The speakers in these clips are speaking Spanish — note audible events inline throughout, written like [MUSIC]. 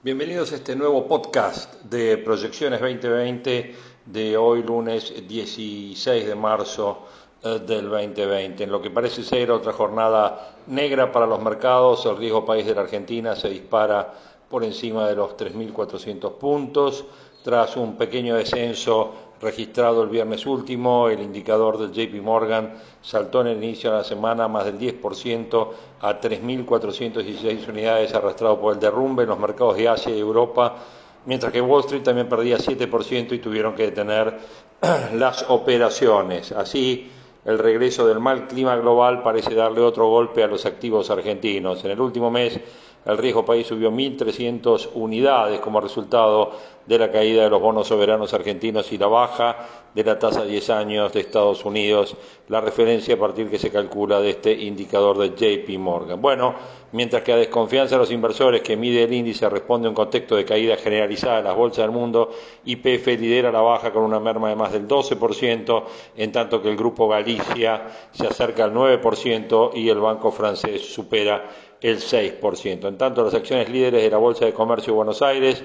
Bienvenidos a este nuevo podcast de Proyecciones 2020 de hoy lunes 16 de marzo eh, del 2020. En lo que parece ser otra jornada negra para los mercados, el riesgo país de la Argentina se dispara por encima de los 3.400 puntos tras un pequeño descenso registrado el viernes último, el indicador del JP Morgan saltó en el inicio de la semana más del 10% a 3.416 unidades arrastrado por el derrumbe en los mercados de Asia y Europa, mientras que Wall Street también perdía 7% y tuvieron que detener [CLEARS THROAT] las operaciones. Así, el regreso del mal clima global parece darle otro golpe a los activos argentinos. En el último mes, el riesgo país subió 1.300 unidades como resultado de la caída de los bonos soberanos argentinos y la baja de la tasa de 10 años de Estados Unidos, la referencia a partir que se calcula de este indicador de JP Morgan. Bueno, mientras que a desconfianza de los inversores que mide el índice responde a un contexto de caída generalizada en las bolsas del mundo, IPF lidera la baja con una merma de más del 12%, en tanto que el grupo Galicia se acerca al 9% y el banco francés supera el 6%. En tanto, las acciones líderes de la Bolsa de Comercio de Buenos Aires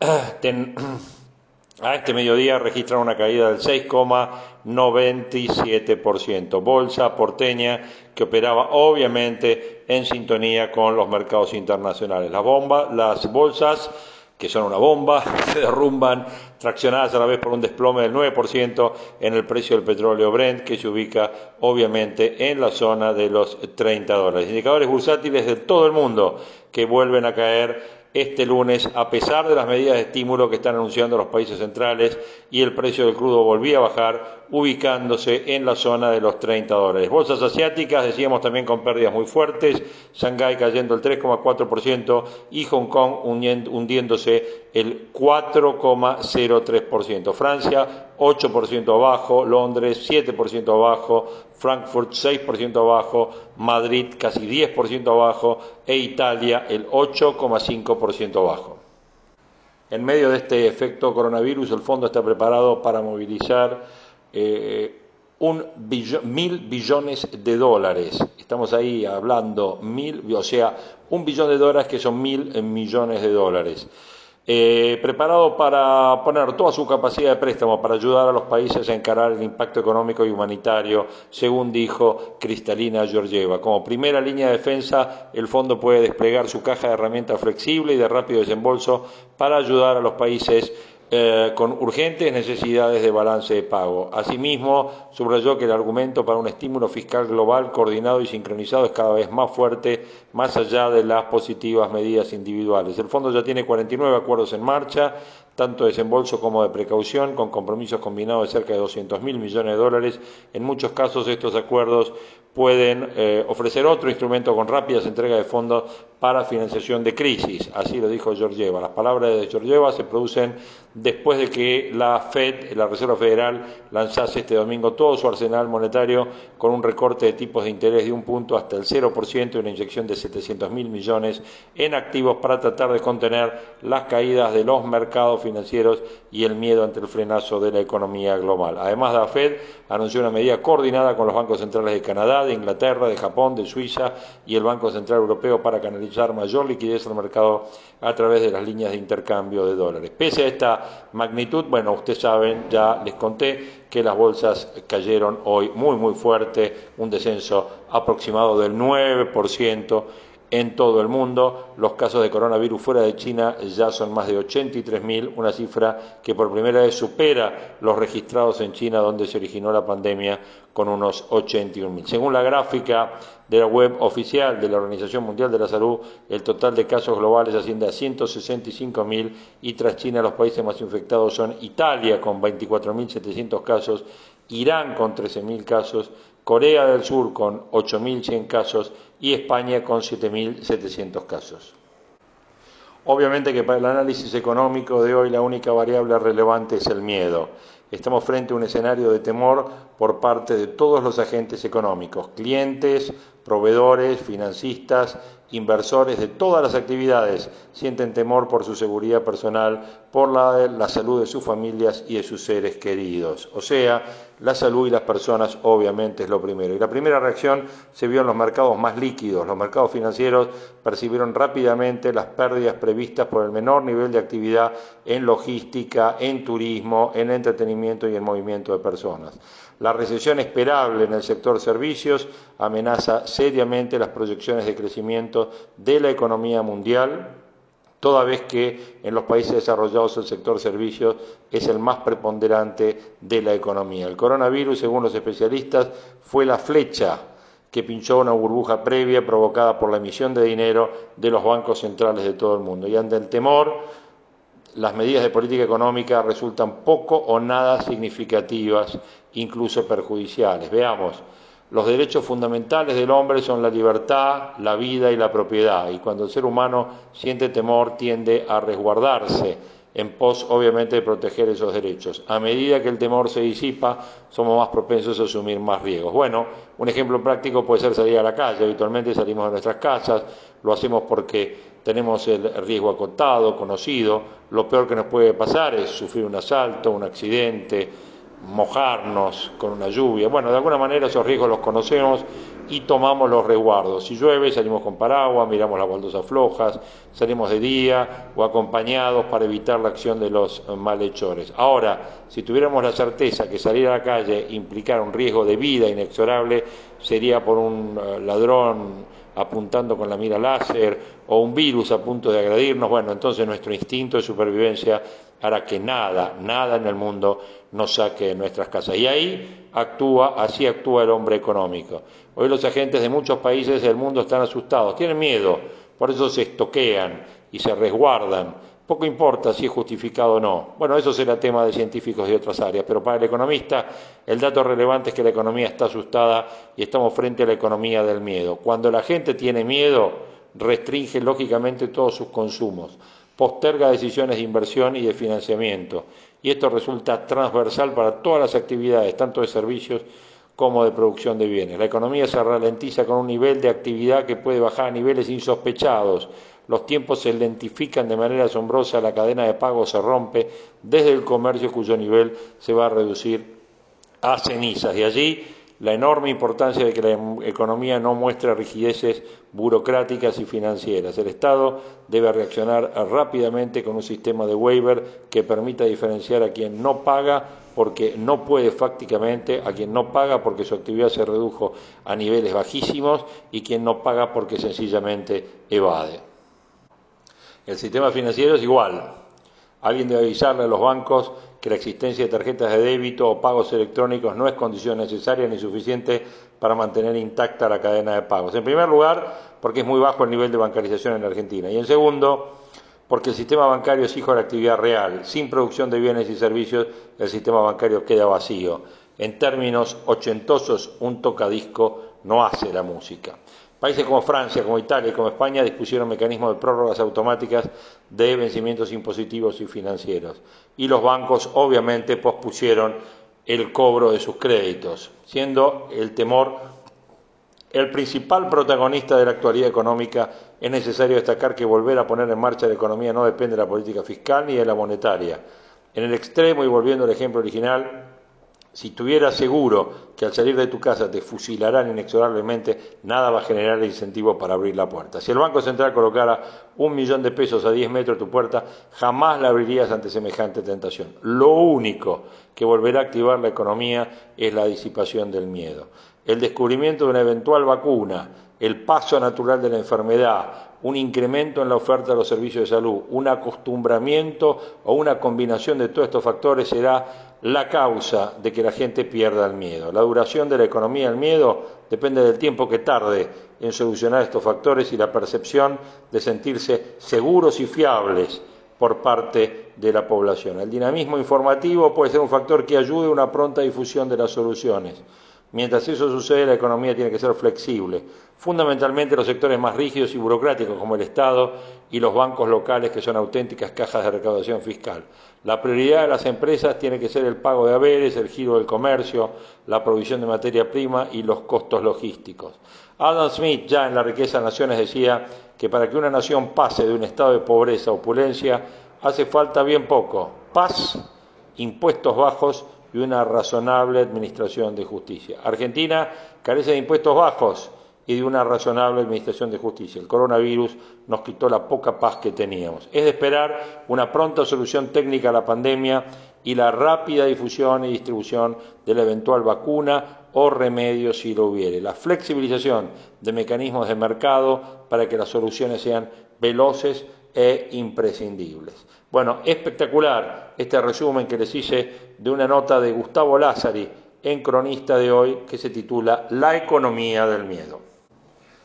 [CLEARS THROAT] [CLEARS THROAT] a este mediodía registran una caída del 6,97%. Bolsa porteña que operaba obviamente en sintonía con los mercados internacionales. La bomba, las bolsas que son una bomba, [LAUGHS] se derrumban, traccionadas a la vez por un desplome del 9% en el precio del petróleo Brent, que se ubica obviamente en la zona de los 30 dólares. Indicadores bursátiles de todo el mundo que vuelven a caer este lunes, a pesar de las medidas de estímulo que están anunciando los países centrales y el precio del crudo volvía a bajar, ubicándose en la zona de los 30 dólares. Bolsas asiáticas, decíamos también con pérdidas muy fuertes, Shanghái cayendo el 3,4% y Hong Kong hundiéndose el 4,03%. Francia 8% abajo, Londres 7% abajo, Frankfurt 6% abajo, Madrid casi 10% abajo e Italia el 8,5% abajo. En medio de este efecto coronavirus, el fondo está preparado para movilizar eh, un mil billones de dólares. Estamos ahí hablando mil, o sea, un billón de dólares que son mil millones de dólares. Eh, preparado para poner toda su capacidad de préstamo para ayudar a los países a encarar el impacto económico y humanitario, según dijo Cristalina Georgieva. Como primera línea de defensa, el fondo puede desplegar su caja de herramientas flexible y de rápido desembolso para ayudar a los países eh, con urgentes necesidades de balance de pago. Asimismo, subrayó que el argumento para un estímulo fiscal global coordinado y sincronizado es cada vez más fuerte, más allá de las positivas medidas individuales. El fondo ya tiene 49 acuerdos en marcha, tanto de desembolso como de precaución, con compromisos combinados de cerca de 200 mil millones de dólares. En muchos casos, estos acuerdos pueden eh, ofrecer otro instrumento con rápidas entregas de fondos para financiación de crisis. Así lo dijo Georgieva. Las palabras de Georgieva se producen después de que la Fed, la Reserva Federal, lanzase este domingo todo su arsenal monetario con un recorte de tipos de interés de un punto hasta el 0% y una inyección de 700 mil millones en activos para tratar de contener las caídas de los mercados financieros y el miedo ante el frenazo de la economía global. Además, la Fed anunció una medida coordinada con los bancos centrales de Canadá, de Inglaterra, de Japón, de Suiza y el Banco Central Europeo para canalizar mayor liquidez al mercado a través de las líneas de intercambio de dólares. Pese a esta magnitud, bueno, ustedes saben, ya les conté que las bolsas cayeron hoy muy, muy fuerte, un descenso aproximado del 9% en todo el mundo. Los casos de coronavirus fuera de China ya son más de 83.000, una cifra que por primera vez supera los registrados en China, donde se originó la pandemia, con unos 81.000. Según la gráfica de la web oficial de la Organización Mundial de la Salud, el total de casos globales asciende a 165.000 y tras China los países más infectados son Italia con 24.700 casos, Irán con 13.000 casos, Corea del Sur con 8.100 casos y España con 7.700 casos. Obviamente que para el análisis económico de hoy la única variable relevante es el miedo. Estamos frente a un escenario de temor por parte de todos los agentes económicos, clientes, proveedores, financistas, inversores de todas las actividades sienten temor por su seguridad personal, por la, la, salud de sus familias y de sus seres queridos. O sea, la salud y las personas obviamente es lo primero. Y la primera reacción se vio en los mercados más líquidos. Los mercados financieros percibieron rápidamente las pérdidas previstas por el menor nivel de actividad en logística, en turismo, en entretenimiento y en movimiento de personas. La recesión esperable en el sector servicios amenaza seriamente las proyecciones de crecimiento de la economía mundial, toda vez que en los países desarrollados el sector servicios es el más preponderante de la economía. El coronavirus, según los especialistas, fue la flecha que pinchó una burbuja previa provocada por la emisión de dinero de los bancos centrales de todo el mundo. Y ante el temor las medidas de política económica resultan poco o nada significativas, incluso perjudiciales. Veamos, los derechos fundamentales del hombre son la libertad, la vida y la propiedad, y cuando el ser humano siente temor tiende a resguardarse en pos, obviamente, de proteger esos derechos. A medida que el temor se disipa, somos más propensos a asumir más riesgos. Bueno, un ejemplo práctico puede ser salir a la calle. Habitualmente salimos de nuestras casas, lo hacemos porque tenemos el riesgo acotado, conocido. Lo peor que nos puede pasar es sufrir un asalto, un accidente, mojarnos con una lluvia. Bueno, de alguna manera esos riesgos los conocemos y tomamos los resguardos. Si llueve, salimos con paraguas, miramos las baldosas flojas, salimos de día o acompañados para evitar la acción de los malhechores. Ahora, si tuviéramos la certeza que salir a la calle implicara un riesgo de vida inexorable, sería por un eh, ladrón apuntando con la mira láser o un virus a punto de agredirnos, bueno, entonces nuestro instinto de supervivencia hará que nada, nada en el mundo nos saque de nuestras casas. Y ahí actúa, así actúa el hombre económico. Hoy los agentes de muchos países del mundo están asustados, tienen miedo, por eso se estoquean y se resguardan. Poco importa si es justificado o no. Bueno, eso será tema de científicos de otras áreas, pero para el economista el dato relevante es que la economía está asustada y estamos frente a la economía del miedo. Cuando la gente tiene miedo, restringe lógicamente todos sus consumos, posterga decisiones de inversión y de financiamiento, y esto resulta transversal para todas las actividades, tanto de servicios como de producción de bienes. La economía se ralentiza con un nivel de actividad que puede bajar a niveles insospechados. Los tiempos se lentifican de manera asombrosa, la cadena de pago se rompe desde el comercio cuyo nivel se va a reducir a cenizas. Y allí la enorme importancia de que la economía no muestre rigideces burocráticas y financieras. El Estado debe reaccionar rápidamente con un sistema de waiver que permita diferenciar a quien no paga porque no puede fácticamente, a quien no paga porque su actividad se redujo a niveles bajísimos y quien no paga porque sencillamente evade. El sistema financiero es igual. Alguien debe avisarle a los bancos que la existencia de tarjetas de débito o pagos electrónicos no es condición necesaria ni suficiente para mantener intacta la cadena de pagos. En primer lugar, porque es muy bajo el nivel de bancarización en Argentina. Y en segundo, porque el sistema bancario es hijo de la actividad real. Sin producción de bienes y servicios, el sistema bancario queda vacío. En términos ochentosos, un tocadisco no hace la música. Países como Francia, como Italia y como España dispusieron mecanismos de prórrogas automáticas de vencimientos impositivos y financieros. Y los bancos, obviamente, pospusieron el cobro de sus créditos, siendo el temor el principal protagonista de la actualidad económica, es necesario destacar que volver a poner en marcha la economía no depende de la política fiscal ni de la monetaria. En el extremo, y volviendo al ejemplo original, si tuvieras seguro que al salir de tu casa te fusilarán inexorablemente, nada va a generar incentivo para abrir la puerta. Si el Banco Central colocara un millón de pesos a 10 metros de tu puerta, jamás la abrirías ante semejante tentación. Lo único que volverá a activar la economía es la disipación del miedo. El descubrimiento de una eventual vacuna, el paso natural de la enfermedad, un incremento en la oferta de los servicios de salud, un acostumbramiento o una combinación de todos estos factores será la causa de que la gente pierda el miedo. La duración de la economía del miedo depende del tiempo que tarde en solucionar estos factores y la percepción de sentirse seguros y fiables por parte de la población. El dinamismo informativo puede ser un factor que ayude a una pronta difusión de las soluciones. Mientras eso sucede, la economía tiene que ser flexible, fundamentalmente los sectores más rígidos y burocráticos como el Estado y los bancos locales que son auténticas cajas de recaudación fiscal. La prioridad de las empresas tiene que ser el pago de haberes, el giro del comercio, la provisión de materia prima y los costos logísticos. Adam Smith, ya en La riqueza de naciones, decía que para que una nación pase de un estado de pobreza a opulencia hace falta bien poco, paz, impuestos bajos y una razonable administración de justicia. Argentina carece de impuestos bajos y de una razonable administración de justicia. El coronavirus nos quitó la poca paz que teníamos. Es de esperar una pronta solución técnica a la pandemia y la rápida difusión y distribución de la eventual vacuna o remedio si lo hubiere. La flexibilización de mecanismos de mercado para que las soluciones sean veloces e imprescindibles. Bueno, espectacular este resumen que les hice de una nota de Gustavo Lázari en Cronista de hoy que se titula La economía del miedo.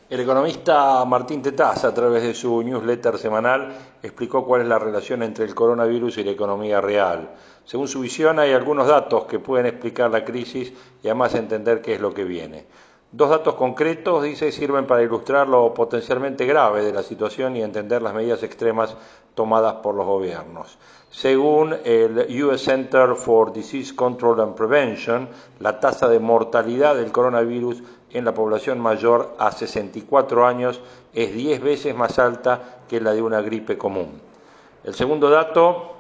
El economista Martín Tetaz, a través de su newsletter semanal, explicó cuál es la relación entre el coronavirus y la economía real. Según su visión, hay algunos datos que pueden explicar la crisis y además entender qué es lo que viene. Dos datos concretos, dice, sirven para ilustrar lo potencialmente grave de la situación y entender las medidas extremas tomadas por los gobiernos. Según el US Center for Disease Control and Prevention, la tasa de mortalidad del coronavirus en la población mayor a 64 años es 10 veces más alta que la de una gripe común. El segundo dato,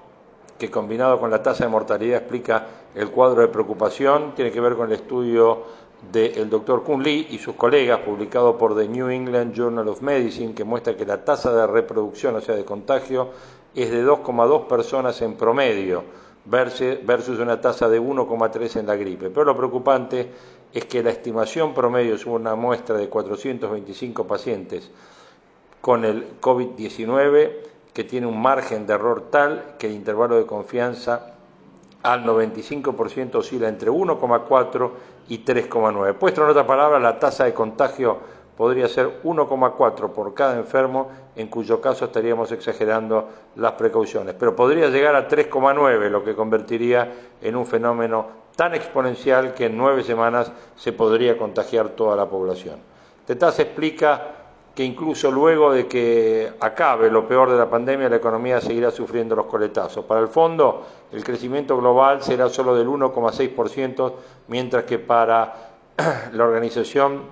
que combinado con la tasa de mortalidad explica el cuadro de preocupación, tiene que ver con el estudio del doctor Kun Lee y sus colegas, publicado por The New England Journal of Medicine, que muestra que la tasa de reproducción, o sea, de contagio, es de 2,2 personas en promedio, versus una tasa de 1,3 en la gripe. Pero lo preocupante es que la estimación promedio es una muestra de 425 pacientes con el COVID-19 que tiene un margen de error tal que el intervalo de confianza al 95% oscila entre 1,4 y 3,9. Puesto en otra palabra, la tasa de contagio podría ser 1,4 por cada enfermo, en cuyo caso estaríamos exagerando las precauciones. Pero podría llegar a 3,9, lo que convertiría en un fenómeno tan exponencial que en nueve semanas se podría contagiar toda la población. Tetaz explica que incluso luego de que acabe lo peor de la pandemia, la economía seguirá sufriendo los coletazos. Para el fondo, el crecimiento global será solo del 1,6%, mientras que para [CLEARS THROAT] la Organización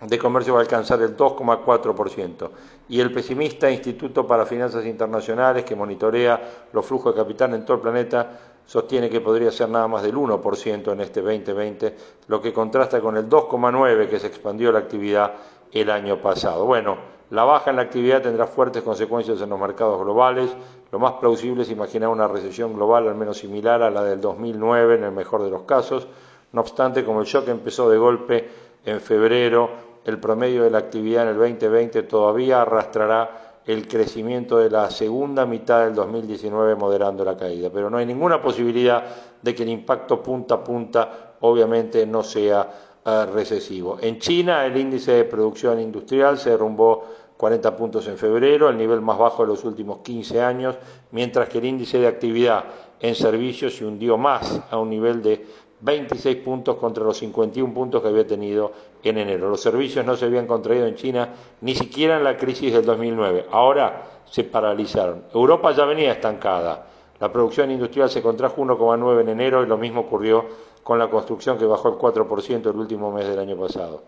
de Comercio va a alcanzar el 2,4%. Y el pesimista Instituto para Finanzas Internacionales, que monitorea los flujos de capital en todo el planeta, sostiene que podría ser nada más del 1% en este 2020, lo que contrasta con el 2,9% que se expandió la actividad el año pasado. Bueno, la baja en la actividad tendrá fuertes consecuencias en los mercados globales. Lo más plausible es imaginar una recesión global al menos similar a la del 2009 en el mejor de los casos. No obstante, como el shock empezó de golpe en febrero, el promedio de la actividad en el 2020 todavía arrastrará el crecimiento de la segunda mitad del 2019 moderando la caída. Pero no hay ninguna posibilidad de que el impacto punta a punta obviamente no sea recesivo. En China el índice de producción industrial se derrumbó 40 puntos en febrero, el nivel más bajo de los últimos 15 años, mientras que el índice de actividad en servicios se hundió más a un nivel de 26 puntos contra los 51 puntos que había tenido en enero. Los servicios no se habían contraído en China ni siquiera en la crisis del 2009. Ahora se paralizaron. Europa ya venía estancada. La producción industrial se contrajo 1,9 en enero y lo mismo ocurrió con la construcción que bajó el 4% el último mes del año pasado.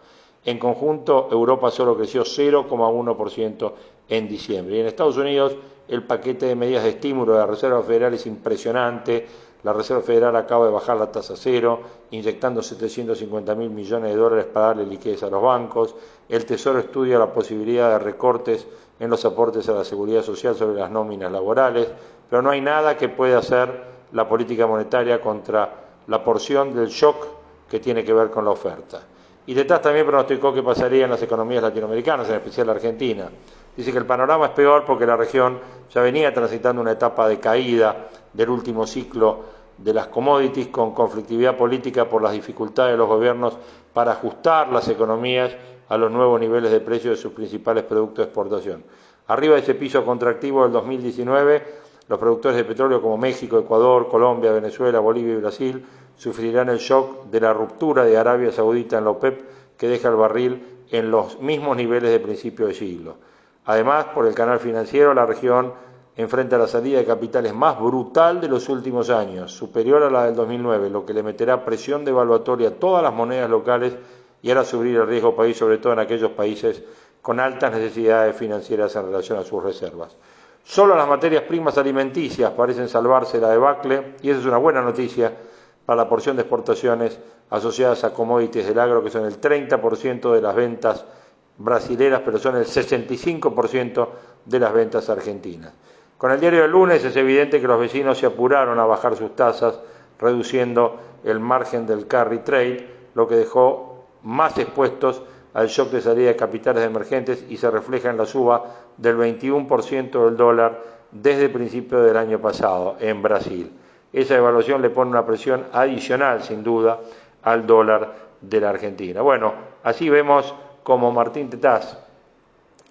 En conjunto, Europa solo creció 0,1% en diciembre. Y en Estados Unidos, el paquete de medidas de estímulo de la Reserva Federal es impresionante. La Reserva Federal acaba de bajar la tasa cero, inyectando 750 mil millones de dólares para darle liquidez a los bancos. El Tesoro estudia la posibilidad de recortes en los aportes a la seguridad social sobre las nóminas laborales, pero no hay nada que pueda hacer la política monetaria contra la porción del shock que tiene que ver con la oferta. Y detrás también pronosticó que pasaría en las economías latinoamericanas, en especial la Argentina. Dice que el panorama es peor porque la región ya venía transitando una etapa de caída del último ciclo de las commodities con conflictividad política por las dificultades de los gobiernos para ajustar las economías a los nuevos niveles de precio de sus principales productos de exportación. Arriba de ese piso contractivo del 2019, Los productores de petróleo como México, Ecuador, Colombia, Venezuela, Bolivia y Brasil sufrirán el shock de la ruptura de Arabia Saudita en la OPEP que deja el barril en los mismos niveles de principio de siglo. Además, por el canal financiero, la región enfrenta la salida de capitales más brutal de los últimos años, superior a la del 2009, lo que le meterá presión devaluatoria a todas las monedas locales y hará subir el riesgo país, sobre todo en aquellos países con altas necesidades financieras en relación a sus reservas. Solo las materias primas alimenticias parecen salvarse la debacle y esa es una buena noticia para la porción de exportaciones asociadas a commodities del agro, que son el 30% de las ventas brasileras, pero son el 65% de las ventas argentinas. Con el diario del lunes es evidente que los vecinos se apuraron a bajar sus tasas, reduciendo el margen del carry trade, lo que dejó más expuestos al shock de salida de capitales emergentes y se refleja en la suba del 21% del dólar desde el principio del año pasado en Brasil. Esa evaluación le pone una presión adicional, sin duda, al dólar de la Argentina. Bueno, así vemos como Martín Tetaz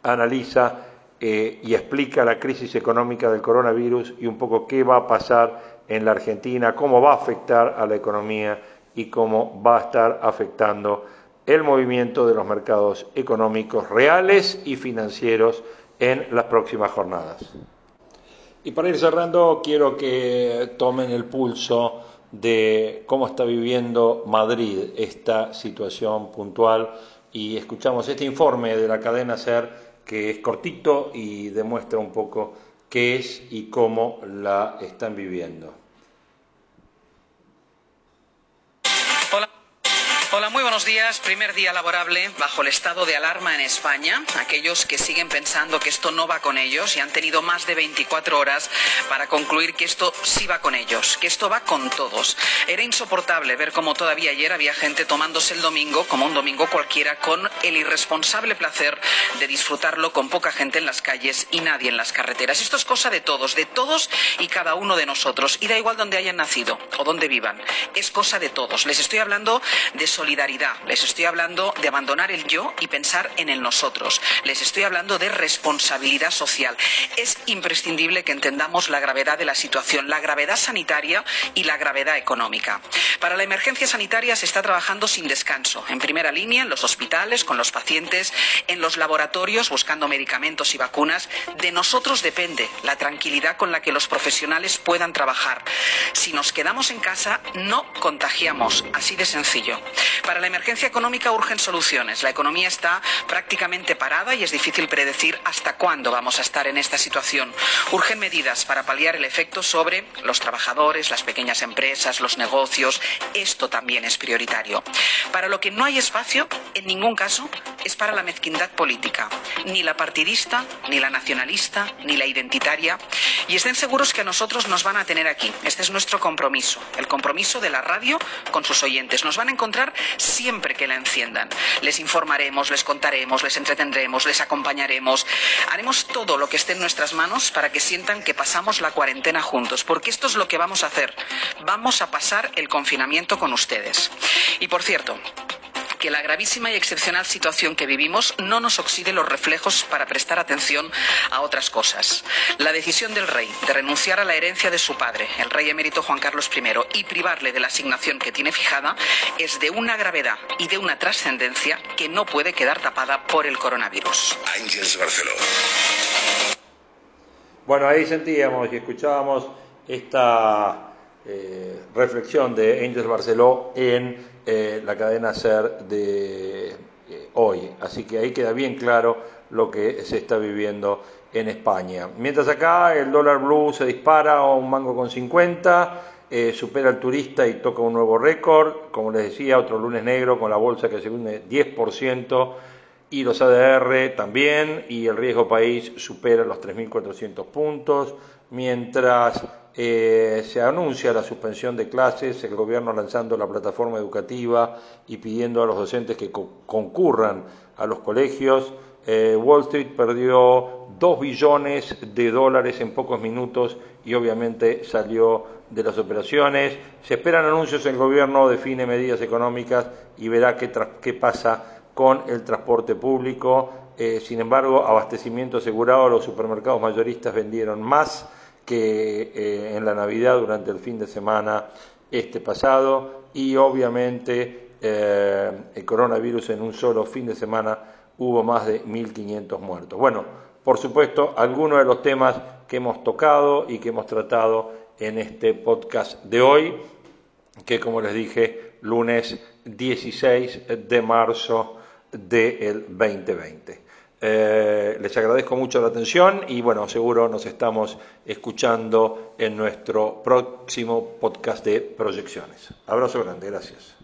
analiza eh, y explica la crisis económica del coronavirus y un poco qué va a pasar en la Argentina, cómo va a afectar a la economía y cómo va a estar afectando el movimiento de los mercados económicos reales y financieros en las próximas jornadas. Y para ir cerrando, quiero que tomen el pulso de cómo está viviendo Madrid esta situación puntual y escuchamos este informe de la cadena SER que es cortito y demuestra un poco qué es y cómo la están viviendo. Hola, muy buenos días. Primer día laborable bajo el estado de alarma en España. Aquellos que siguen pensando que esto no va con ellos y han tenido más de 24 horas para concluir que esto sí va con ellos, que esto va con todos. Era insoportable ver cómo todavía ayer había gente tomándose el domingo, como un domingo cualquiera, con el irresponsable placer de disfrutarlo con poca gente en las calles y nadie en las carreteras. Esto es cosa de todos, de todos y cada uno de nosotros. Y da igual donde hayan nacido o donde vivan. Es cosa de todos. Les estoy hablando de solidaridad, les estoy hablando de abandonar el yo y pensar en el nosotros, les estoy hablando de responsabilidad social. Es imprescindible que entendamos la gravedad de la situación, la gravedad sanitaria y la gravedad económica. Para la emergencia sanitaria se está trabajando sin descanso, en primera línea, en los hospitales, con los pacientes, en los laboratorios, buscando medicamentos y vacunas. De nosotros depende la tranquilidad con la que los profesionales puedan trabajar. Si nos quedamos en casa, no contagiamos, así de sencillo. Para la emergencia económica urgen soluciones. La economía está prácticamente parada y es difícil predecir hasta cuándo vamos a estar en esta situación. Urgen medidas para paliar el efecto sobre los trabajadores, las pequeñas empresas, los negocios. Esto también es prioritario. Para lo que no hay espacio, en ningún caso, es para la mezquindad política. Ni la partidista, ni la nacionalista, ni la identitaria. Y estén seguros que a nosotros nos van a tener aquí. Este es nuestro compromiso. El compromiso de la radio con sus oyentes. Nos van a encontrar siempre que la enciendan. Les informaremos, les contaremos, les entretendremos, les acompañaremos. Haremos todo lo que esté en nuestras manos para que sientan que pasamos la cuarentena juntos, porque esto es lo que vamos a hacer. Vamos a pasar el confinamiento con ustedes. Y por cierto, que la gravísima y excepcional situación que vivimos no nos oxide los reflejos para prestar atención a otras cosas. La decisión del rey de renunciar a la herencia de su padre, el rey emérito Juan Carlos I, y privarle de la asignación que tiene fijada es de una gravedad y de una trascendencia que no puede quedar tapada por el coronavirus. Barceló. Bueno, ahí sentíamos y escuchábamos esta eh, reflexión de Ángels Barceló en eh, la cadena SER de eh, hoy. Así que ahí queda bien claro lo que se está viviendo en España. Mientras acá el dólar blue se dispara a un mango con 50, eh, supera al turista y toca un nuevo récord. Como les decía, otro lunes negro con la bolsa que se hunde 10% y los ADR también, y el riesgo país supera los 3.400 puntos, mientras eh, se anuncia la suspensión de clases, el gobierno lanzando la plataforma educativa y pidiendo a los docentes que concurran a los colegios. Eh, Wall Street perdió 2 billones de dólares en pocos minutos y obviamente salió de las operaciones. Se esperan anuncios, el gobierno define medidas económicas y verá qué, qué pasa con el transporte público. Eh, sin embargo, abastecimiento asegurado, los supermercados mayoristas vendieron más que eh, en la Navidad durante el fin de semana este pasado y obviamente eh, el coronavirus en un solo fin de semana hubo más de 1.500 muertos. Bueno, por supuesto, algunos de los temas que hemos tocado y que hemos tratado en este podcast de hoy, que como les dije, lunes 16 de marzo del 2020. Eh, les agradezco mucho la atención y bueno, seguro nos estamos escuchando en nuestro próximo podcast de proyecciones. Abrazo grande, gracias.